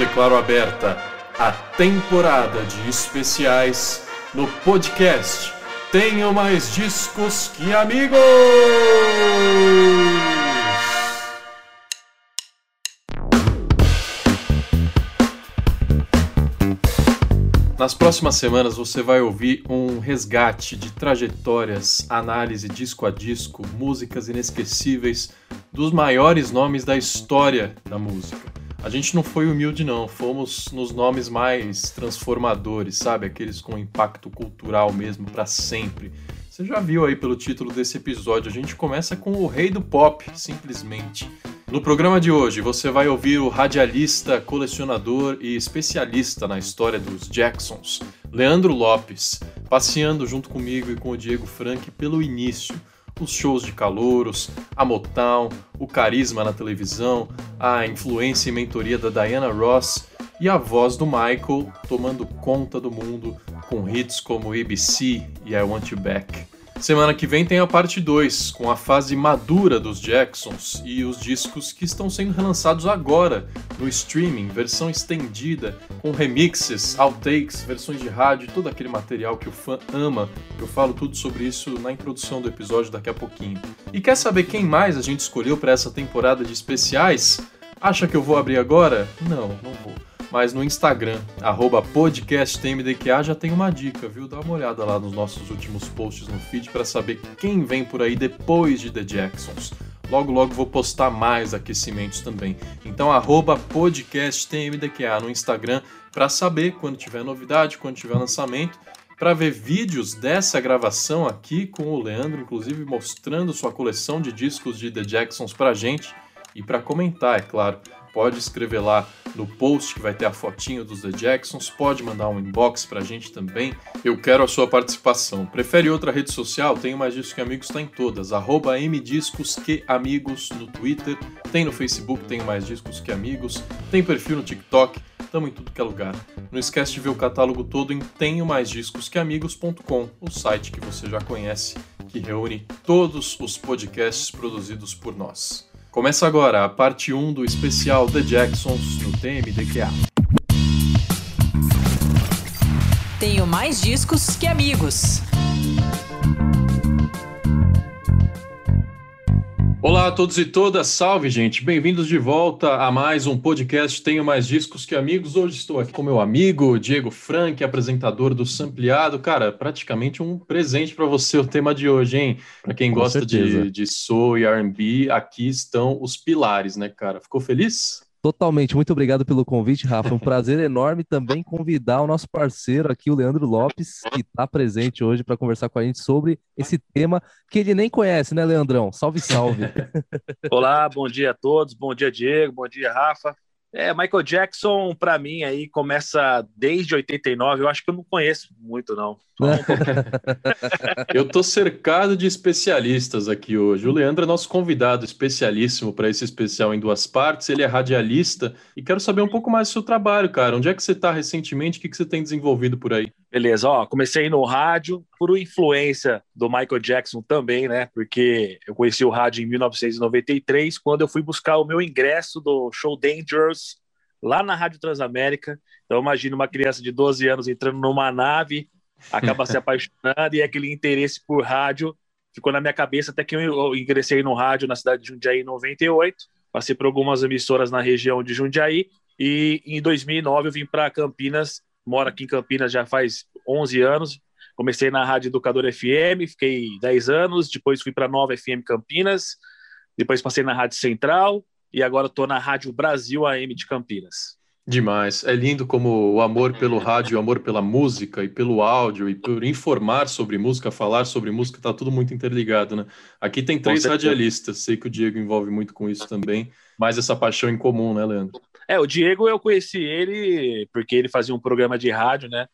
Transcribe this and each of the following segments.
declaro aberta a temporada de especiais no podcast Tenho Mais Discos que Amigos! Nas próximas semanas você vai ouvir um resgate de trajetórias, análise disco a disco, músicas inesquecíveis dos maiores nomes da história da música. A gente não foi humilde, não, fomos nos nomes mais transformadores, sabe? Aqueles com impacto cultural mesmo para sempre. Você já viu aí pelo título desse episódio, a gente começa com o rei do pop, simplesmente. No programa de hoje, você vai ouvir o radialista, colecionador e especialista na história dos Jacksons, Leandro Lopes, passeando junto comigo e com o Diego Frank pelo início, os shows de calouros, a Motown, o carisma na televisão, a influência e mentoria da Diana Ross e a voz do Michael tomando conta do mundo com hits como ABC e I Want You Back. Semana que vem tem a parte 2, com a fase madura dos Jacksons e os discos que estão sendo relançados agora no streaming, versão estendida, com remixes, outtakes, versões de rádio, todo aquele material que o fã ama. Eu falo tudo sobre isso na introdução do episódio daqui a pouquinho. E quer saber quem mais a gente escolheu para essa temporada de especiais? Acha que eu vou abrir agora? Não, não vou mas no Instagram, podcastmdqa, já tem uma dica, viu? Dá uma olhada lá nos nossos últimos posts no feed para saber quem vem por aí depois de The Jacksons. Logo, logo vou postar mais aquecimentos também. Então, podcastmdqa no Instagram para saber quando tiver novidade, quando tiver lançamento, para ver vídeos dessa gravação aqui com o Leandro, inclusive mostrando sua coleção de discos de The Jacksons para gente e para comentar, é claro pode escrever lá no post que vai ter a fotinho dos The Jacksons, pode mandar um inbox pra gente também. Eu quero a sua participação. Prefere outra rede social? Tenho mais discos que amigos, está em todas. Arroba mdiscosqueamigos no Twitter, tem no Facebook, tenho mais discos que amigos, tem perfil no TikTok, estamos em tudo que é lugar. Não esquece de ver o catálogo todo em tenho mais discos que amigos.com, o site que você já conhece, que reúne todos os podcasts produzidos por nós. Começa agora a parte 1 do especial The Jacksons no TMDQA. Tenho mais discos que amigos. Olá a todos e todas, salve gente, bem-vindos de volta a mais um podcast Tenho Mais Discos Que Amigos. Hoje estou aqui com meu amigo Diego Frank, apresentador do Sampleado. Cara, praticamente um presente para você o tema de hoje, hein? Para quem com gosta de, de soul e R&B, aqui estão os pilares, né, cara? Ficou feliz? Totalmente. Muito obrigado pelo convite, Rafa. Um prazer enorme também convidar o nosso parceiro aqui, o Leandro Lopes, que está presente hoje para conversar com a gente sobre esse tema que ele nem conhece, né, Leandrão? Salve, salve. Olá, bom dia a todos. Bom dia, Diego. Bom dia, Rafa. É, Michael Jackson, para mim, aí começa desde 89. Eu acho que eu não conheço muito, não. eu tô cercado de especialistas aqui hoje. O Leandro é nosso convidado especialíssimo para esse especial em duas partes. Ele é radialista e quero saber um pouco mais do seu trabalho, cara. Onde é que você está recentemente? O que, que você tem desenvolvido por aí? Beleza, ó, comecei no rádio por influência do Michael Jackson também, né? Porque eu conheci o rádio em 1993, quando eu fui buscar o meu ingresso do show Dangerous lá na Rádio Transamérica. Então imagina uma criança de 12 anos entrando numa nave, acaba se apaixonando e aquele interesse por rádio ficou na minha cabeça até que eu ingressei no rádio na cidade de Jundiaí em 98, passei por algumas emissoras na região de Jundiaí e em 2009 eu vim para Campinas moro aqui em Campinas já faz 11 anos. Comecei na Rádio Educador FM, fiquei 10 anos, depois fui para Nova FM Campinas, depois passei na Rádio Central e agora estou na Rádio Brasil AM de Campinas. Demais. É lindo como o amor pelo rádio, o amor pela música e pelo áudio e por informar sobre música, falar sobre música, está tudo muito interligado, né? Aqui tem três radialistas, sei que o Diego envolve muito com isso também, mas essa paixão em comum, né, Leandro? É, o Diego eu conheci ele porque ele fazia um programa de rádio, né?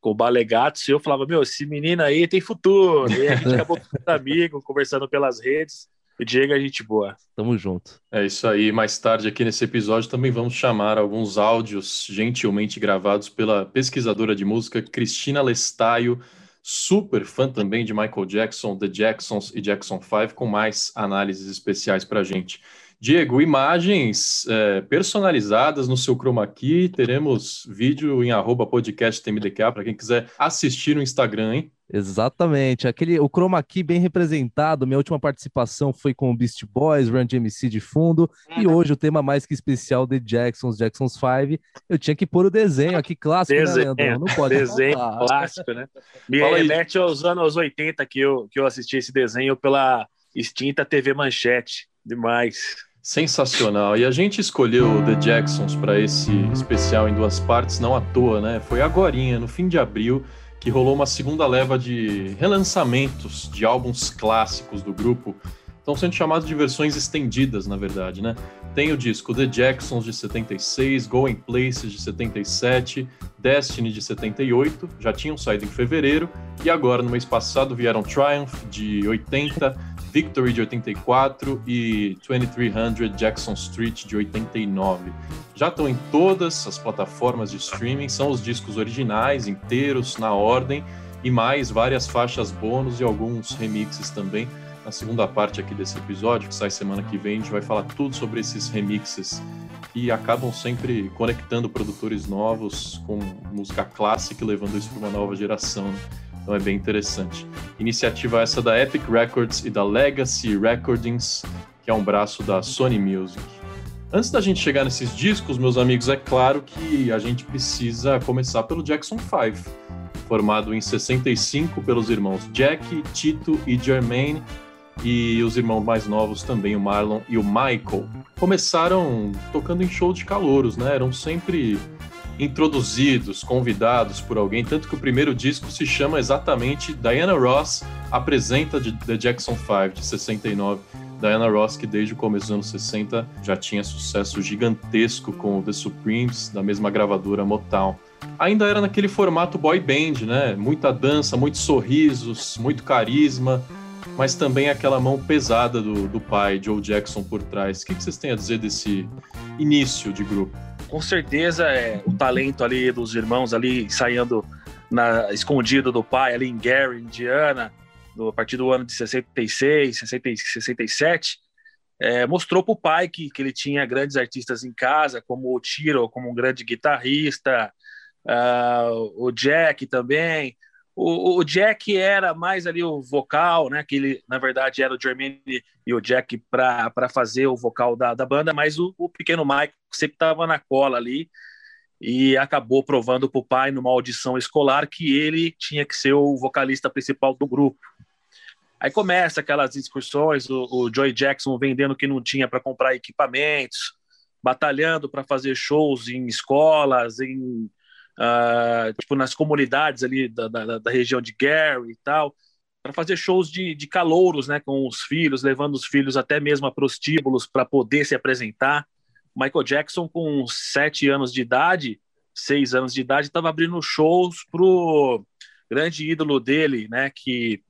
Com o Balegatos, e eu falava, meu, esse menino aí tem futuro. E a gente acabou ficando amigo, conversando pelas redes. O Diego é gente boa. Tamo junto. É isso aí. Mais tarde aqui nesse episódio também vamos chamar alguns áudios gentilmente gravados pela pesquisadora de música Cristina Lestaio, super fã também de Michael Jackson, The Jacksons e Jackson 5, com mais análises especiais pra gente. Diego, imagens é, personalizadas no seu chroma key, teremos vídeo em arroba podcast TMDK para quem quiser assistir no Instagram, hein? Exatamente, aquele o chroma key bem representado. Minha última participação foi com o Beast Boys, Run DMC de fundo, e uhum. hoje o tema mais que especial de Jacksons, Jacksons 5. Eu tinha que pôr o desenho aqui clássico, né, desenho, né, Leandro? Não pode desenho falar. clássico, né? Me remete aos anos 80 que eu que eu assisti esse desenho pela extinta TV Manchete. Demais. Sensacional. E a gente escolheu The Jacksons para esse especial em duas partes, não à toa, né? Foi agorinha, no fim de abril, que rolou uma segunda leva de relançamentos de álbuns clássicos do grupo. Estão sendo chamados de versões estendidas, na verdade, né? Tem o disco The Jacksons de 76, Going Places de 77, Destiny de 78, já tinham saído em fevereiro, e agora, no mês passado, vieram Triumph de 80, Victory de 84 e 2300 Jackson Street de 89. Já estão em todas as plataformas de streaming, são os discos originais, inteiros, na ordem, e mais várias faixas bônus e alguns remixes também. Na segunda parte aqui desse episódio, que sai semana que vem, a gente vai falar tudo sobre esses remixes que acabam sempre conectando produtores novos com música clássica e levando isso para uma nova geração. Né? Então é bem interessante. Iniciativa essa da Epic Records e da Legacy Recordings, que é um braço da Sony Music. Antes da gente chegar nesses discos, meus amigos, é claro que a gente precisa começar pelo Jackson 5, formado em 65 pelos irmãos Jack, Tito e Jermaine, e os irmãos mais novos também, o Marlon e o Michael. Começaram tocando em show de calouros, né? Eram sempre introduzidos, convidados por alguém, tanto que o primeiro disco se chama exatamente Diana Ross apresenta The Jackson 5 de 69. Diana Ross, que desde o começo dos anos 60 já tinha sucesso gigantesco com The Supremes, da mesma gravadora Motown. Ainda era naquele formato boy band, né? Muita dança, muitos sorrisos, muito carisma, mas também aquela mão pesada do, do pai, Joe Jackson, por trás. O que vocês têm a dizer desse início de grupo? Com certeza é o talento ali dos irmãos ali ensaiando na, escondido do pai ali em Gary, Indiana, do, a partir do ano de 66, 60, 67, é, mostrou para o pai que, que ele tinha grandes artistas em casa, como o Tiro, como um grande guitarrista, uh, o Jack também, o, o, Jack era mais ali o vocal, né? Que ele, na verdade, era o Jermaine e o Jack para fazer o vocal da, da banda, mas o, o pequeno Mike sempre estava na cola ali e acabou provando para o pai, numa audição escolar, que ele tinha que ser o vocalista principal do grupo. Aí começa aquelas discussões, o, o Joy Jackson vendendo que não tinha para comprar equipamentos, batalhando para fazer shows em escolas, em uh, tipo nas comunidades ali da, da, da, região de Gary e tal, para fazer shows de, de calouros, né, com os filhos, levando os filhos até mesmo a prostíbulos para poder se apresentar. Michael Jackson, com sete anos de idade, seis anos de idade, estava abrindo shows pro grande ídolo dele, né, que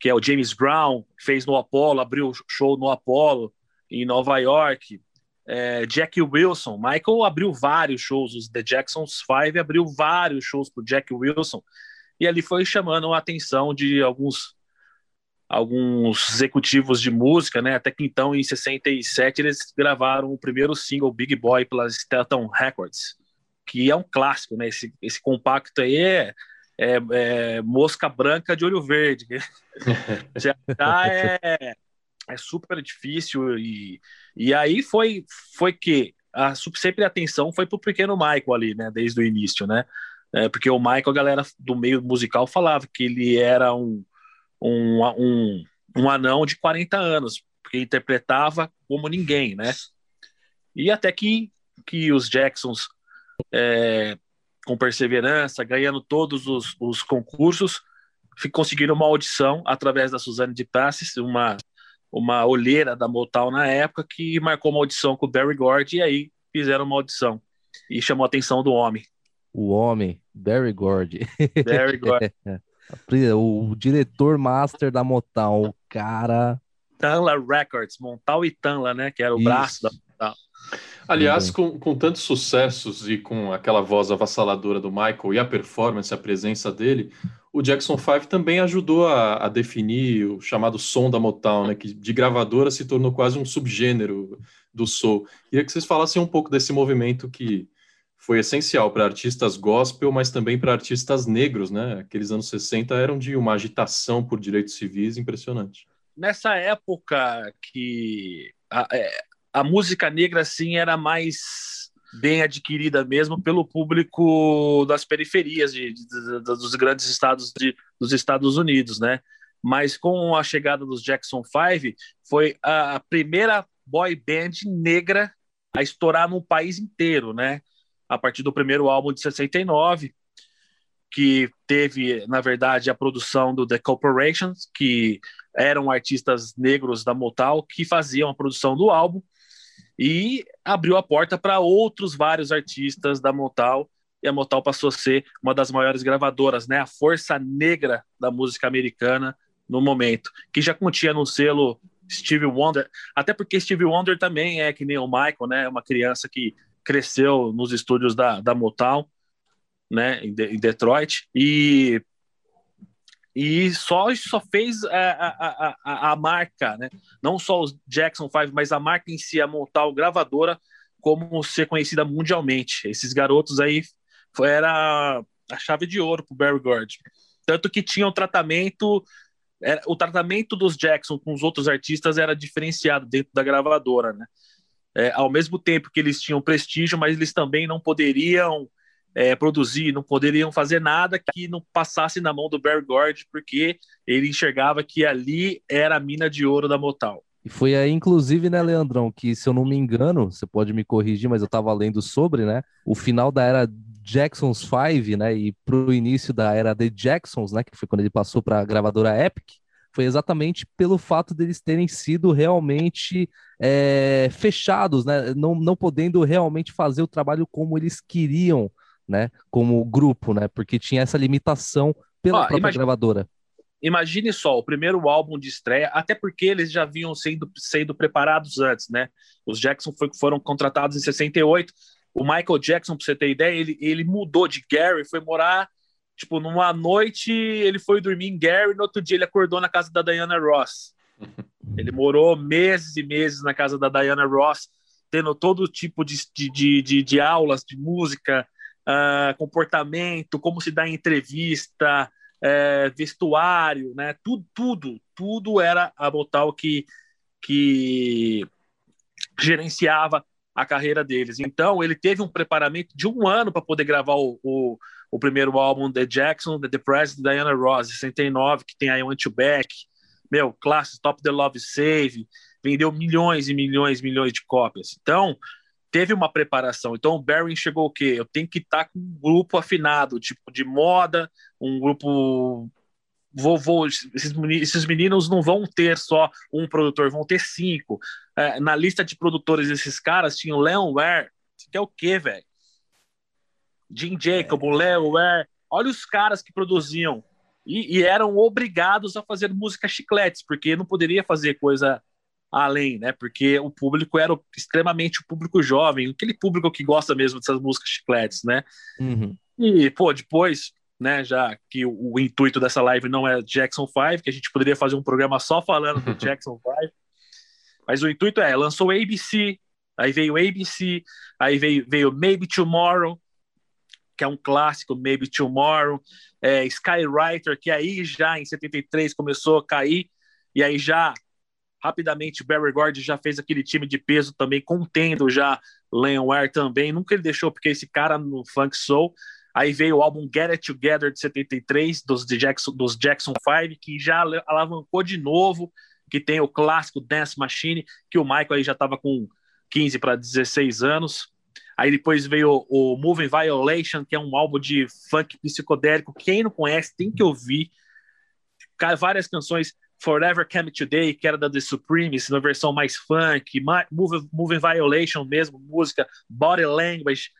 que é o James Brown, fez no Apollo, abriu show no Apollo em Nova York é, Jack Wilson. Michael abriu vários shows, os The Jacksons Five abriu vários shows para Jack Wilson, e ali foi chamando a atenção de alguns alguns executivos de música, né? Até que então, em 67, eles gravaram o primeiro single Big Boy pela Staten Records, que é um clássico, né? Esse, esse compacto aí é, é, é mosca branca de olho verde. Já é, é super difícil e, e aí foi foi que a, sempre a atenção foi pro pequeno Michael ali, né, desde o início, né, é, porque o Michael, a galera do meio musical falava que ele era um, um, um, um anão de 40 anos, porque interpretava como ninguém, né, e até que, que os Jacksons, é, com perseverança, ganhando todos os, os concursos, conseguiram uma audição através da Suzane de Tassis, uma uma olheira da Motown na época que marcou uma audição com o Barry Gordy e aí fizeram uma audição e chamou a atenção do homem. O homem, Barry Gordy. Barry Gordy. o diretor master da Motown, o cara... Tanla Records, Montal e Tanla, né? Que era o Isso. braço da Motown. Aliás, com, com tantos sucessos e com aquela voz avassaladora do Michael e a performance, a presença dele, o Jackson 5 também ajudou a, a, definir o chamado som da Motown, né, que de gravadora se tornou quase um subgênero do soul. Queria que vocês falassem um pouco desse movimento que foi essencial para artistas gospel, mas também para artistas negros, né? Aqueles anos 60 eram de uma agitação por direitos civis impressionante. Nessa época que a, é, a música negra assim era mais bem adquirida mesmo pelo público das periferias de, de, de, dos grandes estados dos Estados Unidos, né? Mas com a chegada dos Jackson 5, foi a primeira boy band negra a estourar no país inteiro, né? A partir do primeiro álbum de 69, que teve, na verdade, a produção do The Corporations, que eram artistas negros da Motown que faziam a produção do álbum e abriu a porta para outros vários artistas da Motown e a Motown passou a ser uma das maiores gravadoras, né? A força negra da música americana no momento, que já continha no selo Stevie Wonder, até porque Stevie Wonder também é que nem o Michael, né? Uma criança que cresceu nos estúdios da, da Motown, né? Em, de, em Detroit e e só só fez a, a, a, a, marca, né? Não só os Jackson 5, mas a marca em si, a Motown gravadora, como ser conhecida mundialmente. Esses garotos aí foi, era a chave de ouro para o Barry Gordy. Tanto que tinha um tratamento, era, o tratamento dos Jackson com os outros artistas era diferenciado dentro da gravadora, né? É, ao mesmo tempo que eles tinham prestígio, mas eles também não poderiam é, produzir, não poderiam fazer nada que não passasse na mão do Barry Gordy, porque ele enxergava que ali era a mina de ouro da Motown. E foi aí, inclusive, né, Leandrão, que se eu não me engano, você pode me corrigir, mas eu estava lendo sobre, né, o final da era Jacksons 5, né, e pro início da era The Jacksons, né, que foi quando ele passou para a gravadora Epic, foi exatamente pelo fato deles terem sido realmente é, fechados, né, não, não podendo realmente fazer o trabalho como eles queriam né? Como grupo, né? Porque tinha essa limitação pela Ó, própria imagine, gravadora. Imagine só, o primeiro álbum de estreia, até porque eles já vinham sendo, sendo preparados antes, né? Os Jackson foi, foram contratados em 68. O Michael Jackson, pra você ter ideia, ele, ele mudou de Gary, foi morar, tipo, numa noite ele foi dormir em Gary, no outro dia ele acordou na casa da Diana Ross. Ele morou meses e meses na casa da Diana Ross, tendo todo tipo de, de, de, de aulas de música, uh, comportamento, como se dá em entrevista, uh, vestuário, né? Tudo, tudo, tudo era a Botal que, que gerenciava a carreira deles. Então, ele teve um preparamento de um ano para poder gravar o, o, o, primeiro álbum The Jackson, The President, Diana Ross, 69, que tem aí You Back, meu, clássico, Top the Love Save, vendeu milhões e milhões e milhões de cópias. Então, teve uma preparação. Então o Barry chegou o quê? Eu tenho que estar tá com um grupo afinado, tipo de moda, um grupo. Vou, vou, esses, meninos não vão ter só um produtor, vão ter cinco. É, na lista de produtores desses caras tinha o Leon Ware, que é o quê, velho? Jim Jacob, o Leon Ware. Olha os caras que produziam. E, e eram obrigados a fazer música chicletes, porque não poderia fazer coisa além, né? Porque o público era extremamente o público jovem, aquele público que gosta mesmo dessas músicas chicletes, né? Uhum. E, pô, depois, né, já que o, o, intuito dessa live não é Jackson 5, que a gente poderia fazer um programa só falando do Jackson 5, mas o intuito é, lançou ABC, aí veio ABC, aí veio, veio Maybe Tomorrow, que é um clássico, Maybe Tomorrow, é, Skywriter, que aí já em 73 começou a cair, e aí já Rapidamente, Barry Gordy já fez aquele time de peso também, contendo já Leon Ware também. Nunca ele deixou, porque esse cara no Funk Soul. Aí veio o álbum Get It Together de 73, dos, Jackson, dos Jackson 5, que já alavancou de novo, que tem o clássico Dance Machine, que o Michael aí já estava com 15 para 16 anos. Aí depois veio o, o Moving Violation, que é um álbum de funk psicodélico. Quem não conhece tem que ouvir. Várias canções Forever Came Today, que era da The Supremes, na versão mais funk, Moving, Violation mesmo, música, Body Language.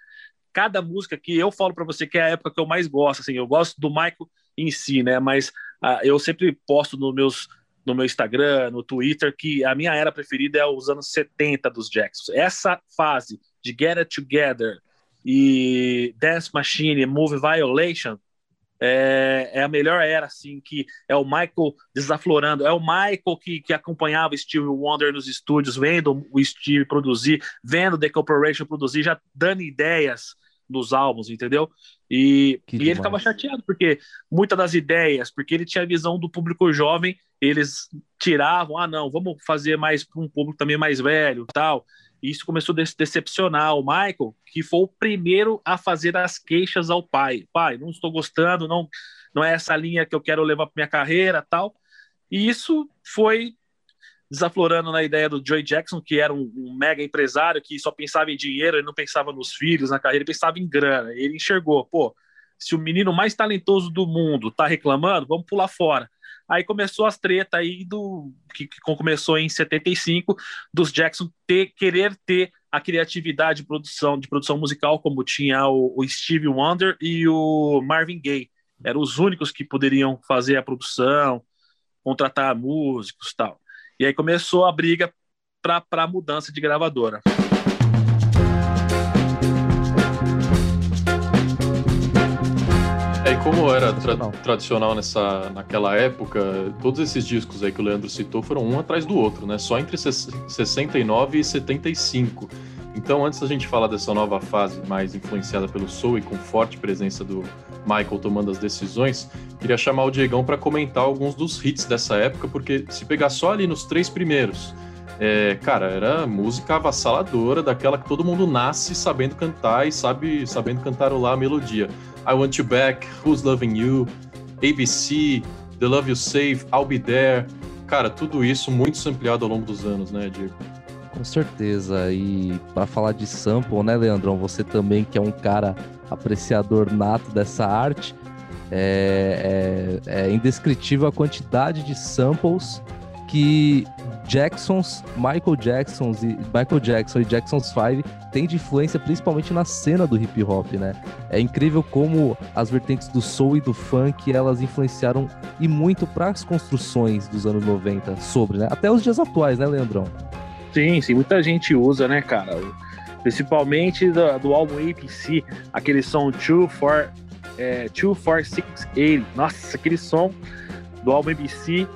Cada música que eu falo para você que é a época que eu mais gosto, assim, eu gosto do Michael em si, né? Mas uh, eu sempre posto no, meus, no meu Instagram, no Twitter, que a minha era preferida é os anos 70 dos Jacksons. Essa fase de Get It Together e Dance Machine, Moving Violation, é, é, a melhor era, assim, que é o Michael desaflorando, é o Michael que, que acompanhava o Steve Wonder nos estúdios, vendo o Steve produzir, vendo The Corporation produzir, já dando ideias dos álbuns, entendeu? E, e ele estava chateado, porque muitas das ideias, porque ele tinha a visão do público jovem, eles tiravam, ah, não, vamos fazer mais para um público também mais velho, tal. Isso começou a decepcionar o Michael, que foi o primeiro a fazer as queixas ao pai. Pai, não estou gostando, não, não é essa linha que eu quero levar para minha carreira, tal. E isso foi desaflorando na ideia do Joey Jackson, que era um, um, mega empresário que só pensava em dinheiro, ele não pensava nos filhos, na carreira, ele pensava em grana. Ele enxergou, pô, se o menino mais talentoso do mundo tá reclamando, vamos pular fora. Aí começou as tretas aí do que, que, começou em 75 dos Jackson ter querer ter a criatividade de produção de produção musical como tinha o, o Steve Wonder e o Marvin Gaye. Eram os únicos que poderiam fazer a produção, contratar músicos, tal. E aí começou a briga para a mudança de gravadora. Como era tra tradicional nessa, naquela época, todos esses discos aí que o Leandro citou foram um atrás do outro, né? Só entre 69 e 75. Então, antes da gente falar dessa nova fase mais influenciada pelo soul e com forte presença do Michael tomando as decisões, queria chamar o Diegão para comentar alguns dos hits dessa época, porque se pegar só ali nos três primeiros, é, cara, era música avassaladora, daquela que todo mundo nasce sabendo cantar e sabe sabendo cantarolar a melodia. I Want You Back, Who's Loving You, ABC, The Love You Save, I'll Be There. Cara, tudo isso muito ampliado ao longo dos anos, né, Diego? Com certeza. E para falar de sample, né, Leandrão? Você também que é um cara apreciador nato dessa arte, é, é, é indescritível a quantidade de samples que Jacksons, Michael Jacksons e Michael Jackson e Jackson's 5 têm de influência principalmente na cena do hip hop, né? É incrível como as vertentes do soul e do funk elas influenciaram e muito para as construções dos anos 90 sobre, né? Até os dias atuais, né, Leandrão? Sim, sim, muita gente usa, né, cara? Principalmente do, do álbum APC, aquele som 24680. É, Nossa, aquele som do álbum ABC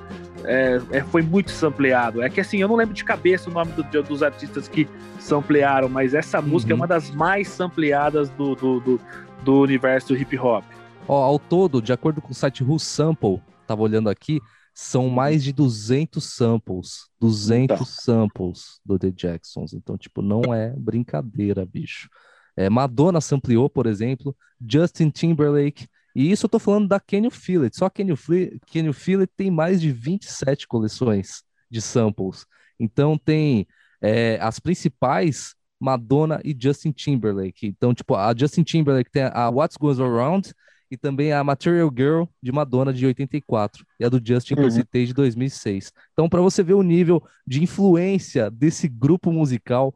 é, é, foi muito sampleado. É que assim, eu não lembro de cabeça o nome do, dos artistas que samplearam, mas essa uhum. música é uma das mais sampleadas do, do, do, do universo hip hop. Ó, ao todo, de acordo com o site Who Sample, tava olhando aqui, são mais de 200 samples. 200 então. samples do The Jacksons. Então, tipo, não é brincadeira, bicho. É, Madonna sampleou, por exemplo, Justin Timberlake, e isso eu tô falando da Kenny Phillips. Só Kenny, Phillips tem mais de 27 coleções de samples. Então tem é, as principais, Madonna e Justin Timberlake. Então, tipo, a Justin Timberlake tem a What's Goes Around e também a Material Girl de Madonna de 84 e a do Justin uhum. que eu citei de 2006. Então, para você ver o nível de influência desse grupo musical,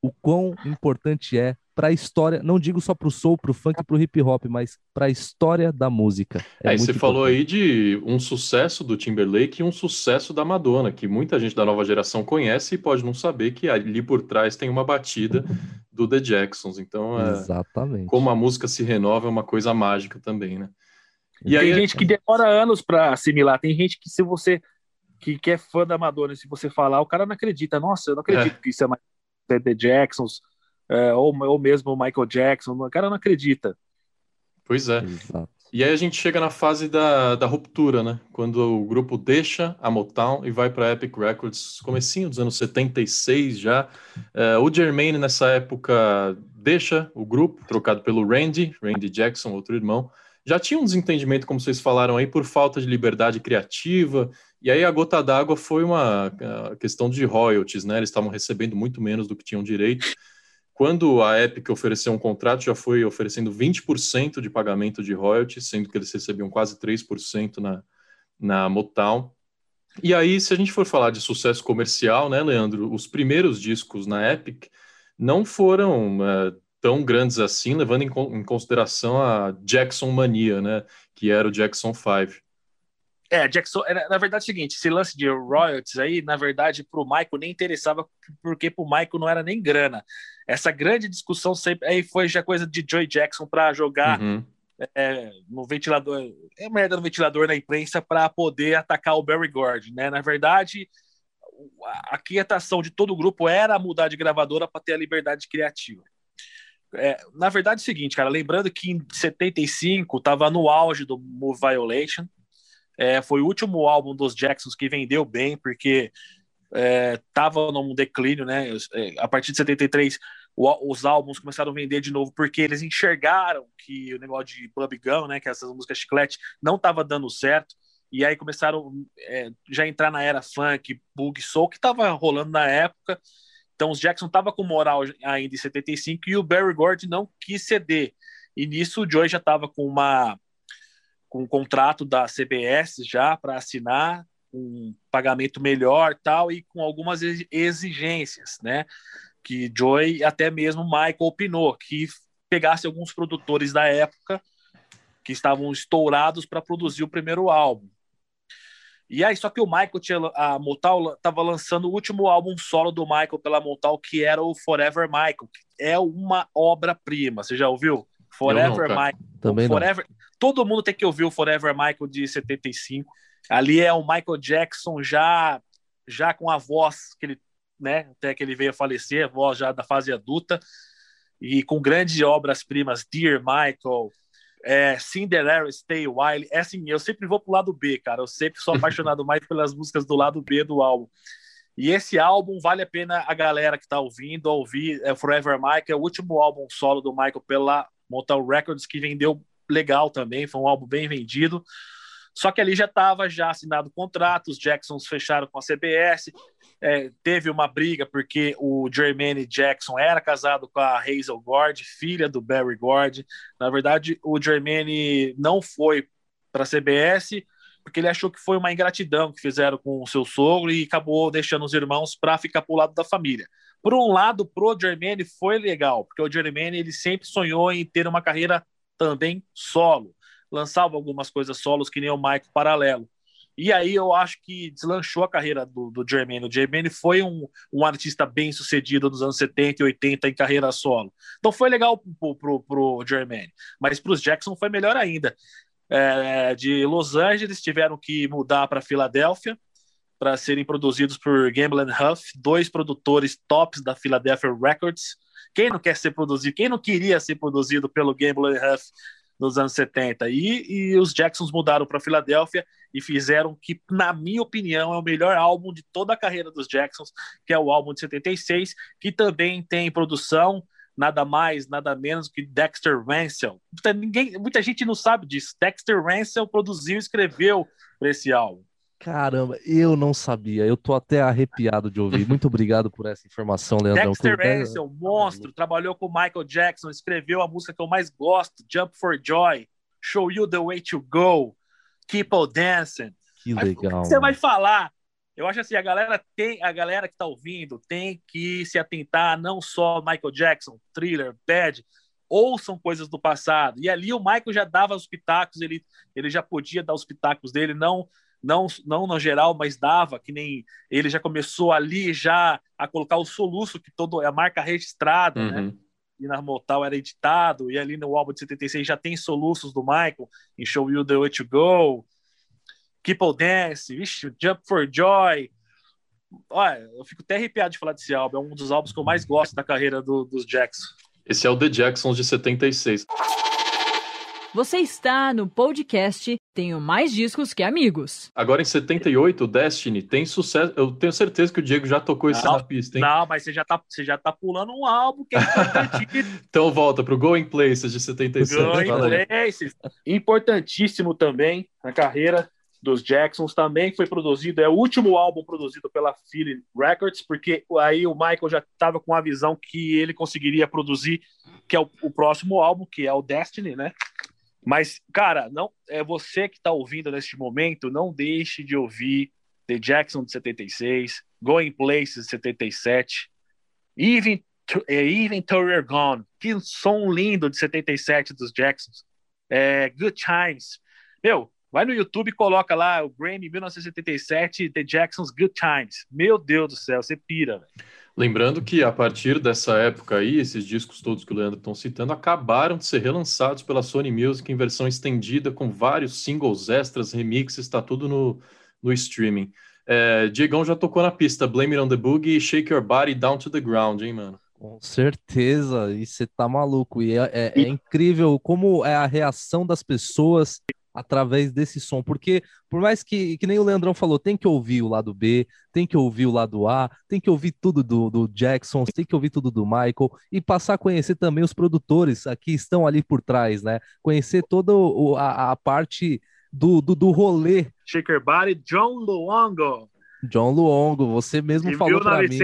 o quão importante é para a história, não digo só para o soul, para o funk, para o hip hop, mas para a história da música. É aí você importante. falou aí de um sucesso do Timberlake e um sucesso da Madonna, que muita gente da nova geração conhece e pode não saber que ali por trás tem uma batida do The Jacksons. Então, é, Exatamente. como a música se renova é uma coisa mágica também, né? E tem aí, gente que demora anos para assimilar, tem gente que se você que, que é fã da Madonna, se você falar, o cara não acredita. Nossa, eu não acredito é. que isso é mais The Jacksons é, ou, ou mesmo o Michael Jackson, o cara não acredita. Pois é. Exato. E aí a gente chega na fase da, da ruptura, né? Quando o grupo deixa a Motown e vai para Epic Records, comecinho dos anos 76 já. É, o Jermaine, nessa época, deixa o grupo, trocado pelo Randy, Randy Jackson, outro irmão. Já tinha um desentendimento, como vocês falaram aí, por falta de liberdade criativa. E aí a gota d'água foi uma questão de royalties, né? Eles estavam recebendo muito menos do que tinham direito. Quando a Epic ofereceu um contrato, já foi oferecendo 20% de pagamento de royalties, sendo que eles recebiam quase 3% na, na Motown. E aí, se a gente for falar de sucesso comercial, né, Leandro, os primeiros discos na Epic não foram uh, tão grandes assim, levando em, em, consideração a Jackson Mania, né, que era o Jackson 5. É, Jackson, na verdade é o seguinte, esse lance de royalties aí, na verdade, para o Michael nem interessava, porque para o Michael não era nem grana. Essa grande discussão sempre aí foi já coisa de Joey Jackson para jogar uhum. é, no ventilador, é merda no ventilador na imprensa para poder atacar o Barry Gord, né? Na verdade, a quietação de todo o grupo era mudar de gravadora para ter a liberdade criativa. É, na verdade, é o seguinte, cara, lembrando que em 75 estava no auge do Move Violation, é, foi o último álbum dos Jacksons que vendeu bem, porque estava é, num declínio, né? É, a partir de 73, o, os álbuns começaram a vender de novo porque eles enxergaram que o negócio de Gum, né? Que essas músicas chiclete não estava dando certo. E aí começaram é, já entrar na era funk, bug soul, que estava rolando na época. Então os Jackson tava com moral ainda em 75 e o Barry Gordy não quis ceder. E nisso o Joey já estava com uma com um contrato da CBS já para assinar, um pagamento melhor tal e com algumas exigências, né? Que Joey até mesmo Michael opinou que pegasse alguns produtores da época que estavam estourados para produzir o primeiro álbum. E aí, só que o Michael tinha. A Motown estava lançando o último álbum solo do Michael pela Motown, que era o Forever Michael, que é uma obra-prima. Você já ouviu? Forever não, Michael. Também Forever... não. Todo mundo tem que ouvir o Forever Michael de 75. Ali é o Michael Jackson já já com a voz que ele, né, até que ele veio a falecer, a voz já da fase adulta, e com grandes obras-primas, Dear Michael, é, Cinderella, Stay Wild. É assim, eu sempre vou pro lado B, cara. Eu sempre sou apaixonado mais pelas músicas do lado B do álbum. E esse álbum vale a pena a galera que tá ouvindo ouvir. É Forever Michael, é o último álbum solo do Michael pela Motown Records, que vendeu legal também. Foi um álbum bem vendido. Só que ali já estava já assinado contrato, os Jacksons fecharam com a CBS, é, teve uma briga porque o Jermaine Jackson era casado com a Hazel Gord, filha do Barry Gord. Na verdade, o Jermaine não foi para a CBS porque ele achou que foi uma ingratidão que fizeram com o seu sogro e acabou deixando os irmãos para ficar para o lado da família. Por um lado, pro Jermaine foi legal, porque o Jermaine ele sempre sonhou em ter uma carreira também solo lançava algumas coisas solos que nem o Michael paralelo. E aí eu acho que deslanchou a carreira do, do Jermaine. O Jermaine foi um, um artista bem sucedido nos anos 70 e 80 em carreira solo. Então foi legal pro, pro, pro Jermaine. Mas para os Jackson foi melhor ainda. É, de Los Angeles tiveram que mudar para Filadélfia para serem produzidos por Gamble Huff, dois produtores tops da Philadelphia Records. Quem não quer ser produzido, quem não queria ser produzido pelo Gamble Huff nos anos 70. E, e os Jacksons mudaram para Filadélfia e fizeram que, na minha opinião, é o melhor álbum de toda a carreira dos Jacksons, que é o álbum de 76, que também tem produção nada mais, nada menos que Dexter. Muita, ninguém, muita gente não sabe disso. Dexter Ransel produziu e escreveu para esse álbum. Caramba, eu não sabia. Eu tô até arrepiado de ouvir. Muito obrigado por essa informação, Leandrão. Dexter Ansel, monstro, trabalhou com Michael Jackson, escreveu a música que eu mais gosto, Jump for Joy, Show You the Way to Go, Keep on Dancing. Que legal. você vai falar? Eu acho assim, a galera tem, a galera que tá ouvindo tem que se atentar não só Michael Jackson, Thriller, Bad, ouçam coisas do passado. E ali o Michael já dava os pitacos, ele, ele já podia dar os pitacos dele, não não, não no geral, mas dava, que nem ele já começou ali já a colocar o soluço, que todo é a marca registrada, né? uhum. né? E na Motal era editado, e ali no álbum de 76 já tem soluços do Michael, em Show You The Way To Go, Keep On Dance, vixe, Jump For Joy. Olha, eu fico até arrepiado de falar desse álbum, é um dos álbuns que eu mais gosto da carreira do, dos Jackson. Esse é o The Jacksons de 76. Você está no podcast Tenho Mais Discos Que Amigos. Agora em 78, o Destiny tem sucesso. Eu tenho certeza que o Diego já tocou isso na pista, hein? Não, mas você já tá, você já tá pulando um álbum que é importantíssimo. então volta pro Going Places de 77. Going Places. Importantíssimo também na carreira dos Jacksons também foi produzido, é o último álbum produzido pela Philly Records, porque aí o Michael já estava com a visão que ele conseguiria produzir, que é o, o próximo álbum, que é o Destiny, né? Mas, cara, não é você que está ouvindo neste momento, não deixe de ouvir The Jackson de 76, Going Places de 77, Even, Even Till You're Gone, que som lindo de 77 dos Jacksons, é, Good Times. Meu, Vai no YouTube e coloca lá o Grammy 1977, The Jackson's Good Times. Meu Deus do céu, você pira, velho. Lembrando que a partir dessa época aí, esses discos todos que o Leandro estão citando acabaram de ser relançados pela Sony Music em versão estendida, com vários singles extras, remixes, está tudo no, no streaming. É, Diegão já tocou na pista Blame It on the Boogie e Shake Your Body Down to the Ground, hein, mano? Com certeza, e você tá maluco. E é, é, é incrível como é a reação das pessoas através desse som, porque por mais que, que nem o Leandrão falou, tem que ouvir o lado B, tem que ouvir o lado A, tem que ouvir tudo do, do Jackson, tem que ouvir tudo do Michael e passar a conhecer também os produtores que estão ali por trás, né? Conhecer toda a, a parte do, do, do rolê. Shaker Body, John Luongo. John Luongo, você mesmo de falou para mim.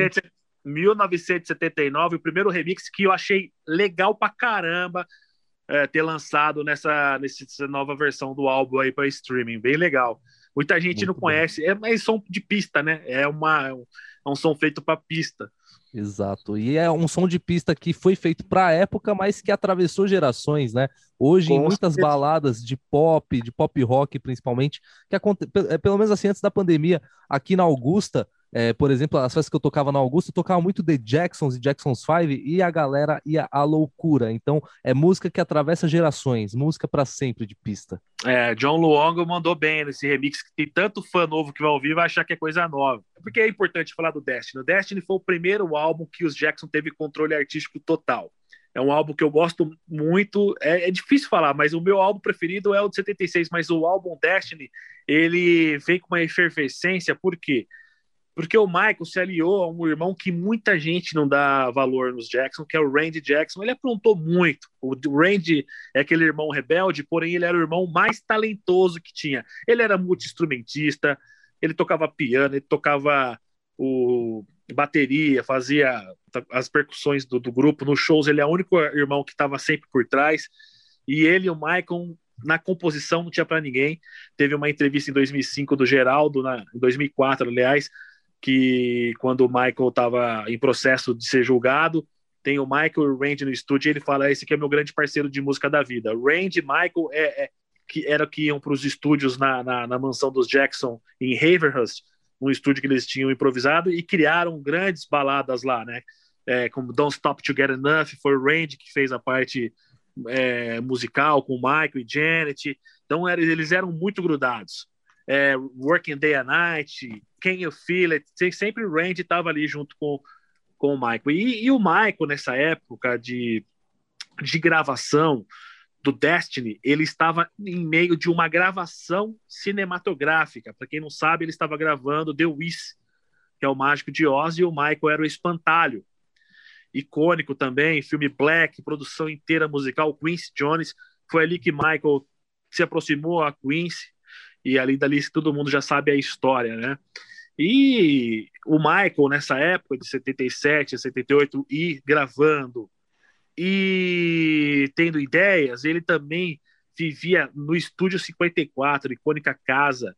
1979, o primeiro remix que eu achei legal pra caramba é, ter lançado nessa, nessa nova versão do álbum aí para streaming, bem legal. Muita gente Muito não bom. conhece, é mais som de pista, né? É, uma, é um som feito para pista. Exato. E é um som de pista que foi feito para a época, mas que atravessou gerações, né? Hoje, Com em muitas certeza. baladas de pop, de pop rock principalmente, que aconte... É, pelo menos assim, antes da pandemia, aqui na Augusta, é, por exemplo, as festas que eu tocava na Augusta, eu tocava muito The Jacksons e Jacksons 5 e a galera ia à loucura. Então, é música que atravessa gerações, música para sempre de pista. É, John Luongo mandou bem nesse remix, que tem tanto fã novo que vai ouvir vai achar que é coisa nova. Porque é importante falar do Destiny. O Destiny foi o primeiro álbum que os Jackson teve controle artístico total. É um álbum que eu gosto muito. É, é, difícil falar, mas o meu álbum preferido é o de 76. Mas o álbum Destiny, ele vem com uma efervescência, por quê? Porque porque o Michael se aliou a um irmão que muita gente não dá valor nos Jackson, que é o Randy Jackson. Ele aprontou muito. O Randy é aquele irmão rebelde, porém ele era o irmão mais talentoso que tinha. Ele era multi-instrumentista, ele tocava piano, ele tocava o bateria, fazia as percussões do, do grupo. Nos shows, ele é o único irmão que estava sempre por trás. E ele e o Michael na composição não tinha para ninguém. Teve uma entrevista em 2005 do Geraldo, na, em 2004, aliás, que quando o Michael estava em processo de ser julgado, tem o Michael e o Randy no estúdio, e ele fala: esse aqui é meu grande parceiro de música da vida. Randy e Michael é, é, que era que iam para os estúdios na, na, na, mansão dos Jackson em Haverhurst, um estúdio que eles tinham improvisado, e criaram grandes baladas lá, né? É, como Don't Stop to Get Enough, foi o Randy que fez a parte é, musical com o Michael e Janet. Então era, eles eram muito grudados é, Working Day and Night, Can You Feel It, sempre o Randy estava ali junto com, com o Michael. E, e, o Michael, nessa época de, de gravação do Destiny, ele estava em meio de uma gravação cinematográfica. Para quem não sabe, ele estava gravando The Wiz, que é o Mágico de Oz, e o Michael era o Espantalho. Icônico também, filme Black, produção inteira musical, Quincy Jones. Foi ali que Michael se aproximou a Quincy e ali dali todo mundo já sabe a história, né? E o Michael, nessa época de 77, 78, e gravando e tendo ideias, ele também vivia no Estúdio 54, icônica casa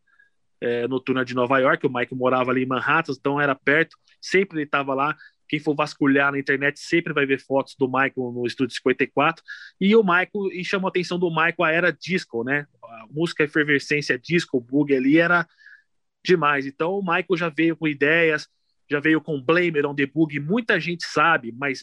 é, noturna de Nova York. O Michael morava ali em Manhattan, então era perto, sempre ele estava lá. Quem for vasculhar na internet sempre vai ver fotos do Michael no Estúdio 54. E o Michael, e chamou a atenção do Michael a era disco, né? A música efervescência disco, bug ali era demais. Então o Michael já veio com ideias, já veio com Blame It on the Boogie. Muita gente sabe, mas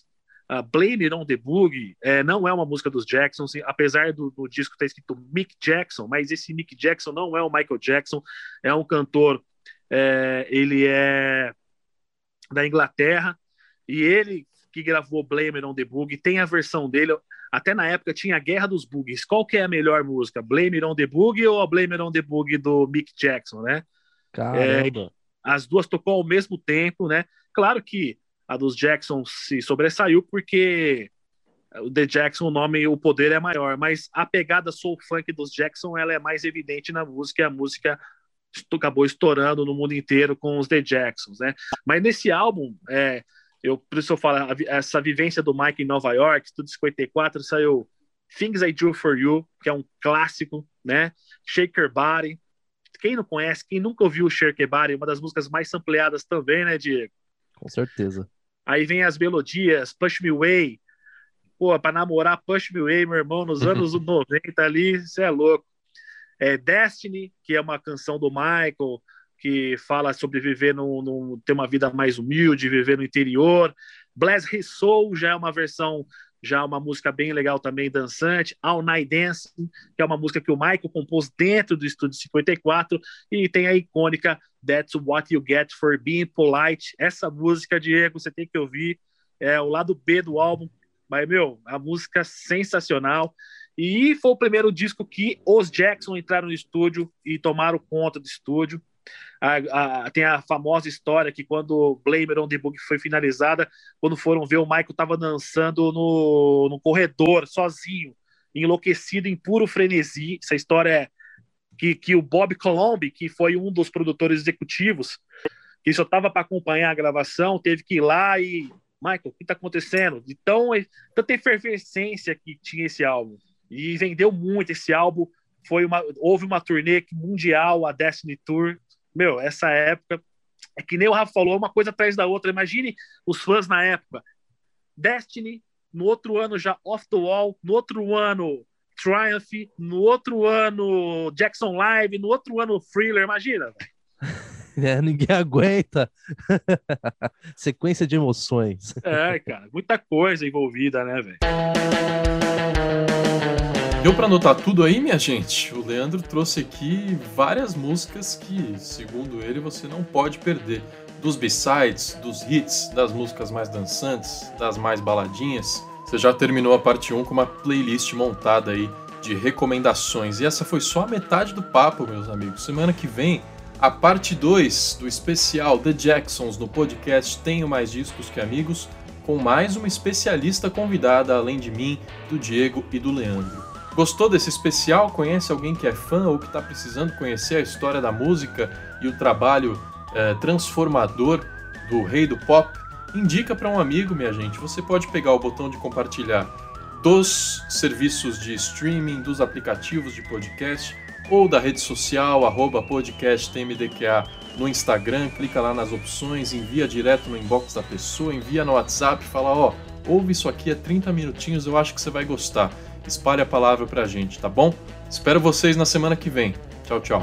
uh, Blame It on the Boogie é, não é uma música dos Jacksons, apesar do, do disco ter escrito Mick Jackson, mas esse Mick Jackson não é o Michael Jackson, é um cantor, é, ele é da Inglaterra, e ele que gravou Blame It on the Boogie, tem a versão dele. Até na época tinha a Guerra dos Boogies. Qual que é a melhor música? Blame It on the Boogie ou a Blame It on the Boogie do Mick Jackson, né? Caramba. É, as duas tocou ao mesmo tempo, né? Claro que a dos Jackson se sobressaiu porque o The Jackson, o nome, o poder é maior, mas a pegada soul funk dos Jackson, ela é mais evidente na música, e a música acabou estourando no mundo inteiro com os The Jacksons, né? Mas nesse álbum, é, eu, por isso eu falo, essa vivência do Mike em Nova York, tudo 54, saiu Things I Do For You, que é um clássico, né? Shake Your Body. Quem não conhece, quem nunca ouviu Shake Your Body, uma das músicas mais sampleadas também, né, Diego? Com certeza. Aí vem as melodias, Push Me Away. Pô, pra namorar Push Me Away, meu irmão, nos anos 90 ali, você é louco. É, Destiny, que é uma canção do Michael, que fala sobre viver no, no, ter uma vida mais humilde, viver no interior. Bless His Soul já é uma versão, já uma música bem legal também, dançante. All Night Dancing, que é uma música que o Michael compôs dentro do Estúdio 54. E tem a icônica That's What You Get for Being Polite. Essa música, Diego, você tem que ouvir. É o lado B do álbum. Mas, meu, a música sensacional. E foi o primeiro disco que os Jackson entraram no estúdio e tomaram conta do estúdio. A, a, tem a famosa história que quando Blame on the Book foi finalizada, quando foram ver, o Michael estava dançando no, no corredor, sozinho, enlouquecido em puro frenesi. Essa história é que, que o Bob Colombi, que foi um dos produtores executivos, que só estava para acompanhar a gravação, teve que ir lá e. Michael, o que está acontecendo? Então, tanta efervescência que tinha esse álbum. E vendeu muito esse álbum. Foi uma, houve uma turnê mundial, a Destiny Tour, meu, essa época é que nem o Rafa falou, uma coisa atrás da outra. Imagine os fãs na época. Destiny, no outro ano já Off the Wall, no outro ano Triumph, no outro ano Jackson Live, no outro ano Thriller, imagina. É, ninguém aguenta. Sequência de emoções. É, cara, muita coisa envolvida, né, velho? Deu para anotar tudo aí, minha gente? O Leandro trouxe aqui várias músicas que, segundo ele, você não pode perder. Dos b-sides, dos hits, das músicas mais dançantes, das mais baladinhas. Você já terminou a parte 1 com uma playlist montada aí de recomendações. E essa foi só a metade do papo, meus amigos. Semana que vem, a parte 2 do especial The Jacksons no podcast Tenho Mais Discos Que Amigos, com mais uma especialista convidada, além de mim, do Diego e do Leandro. Gostou desse especial? Conhece alguém que é fã ou que está precisando conhecer a história da música e o trabalho é, transformador do rei do pop? Indica para um amigo, minha gente. Você pode pegar o botão de compartilhar dos serviços de streaming, dos aplicativos de podcast ou da rede social, arroba podcasttmdqa no Instagram, clica lá nas opções, envia direto no inbox da pessoa, envia no WhatsApp, fala, ó, oh, ouve isso aqui, é 30 minutinhos, eu acho que você vai gostar espalhe a palavra pra gente, tá bom? Espero vocês na semana que vem. Tchau, tchau.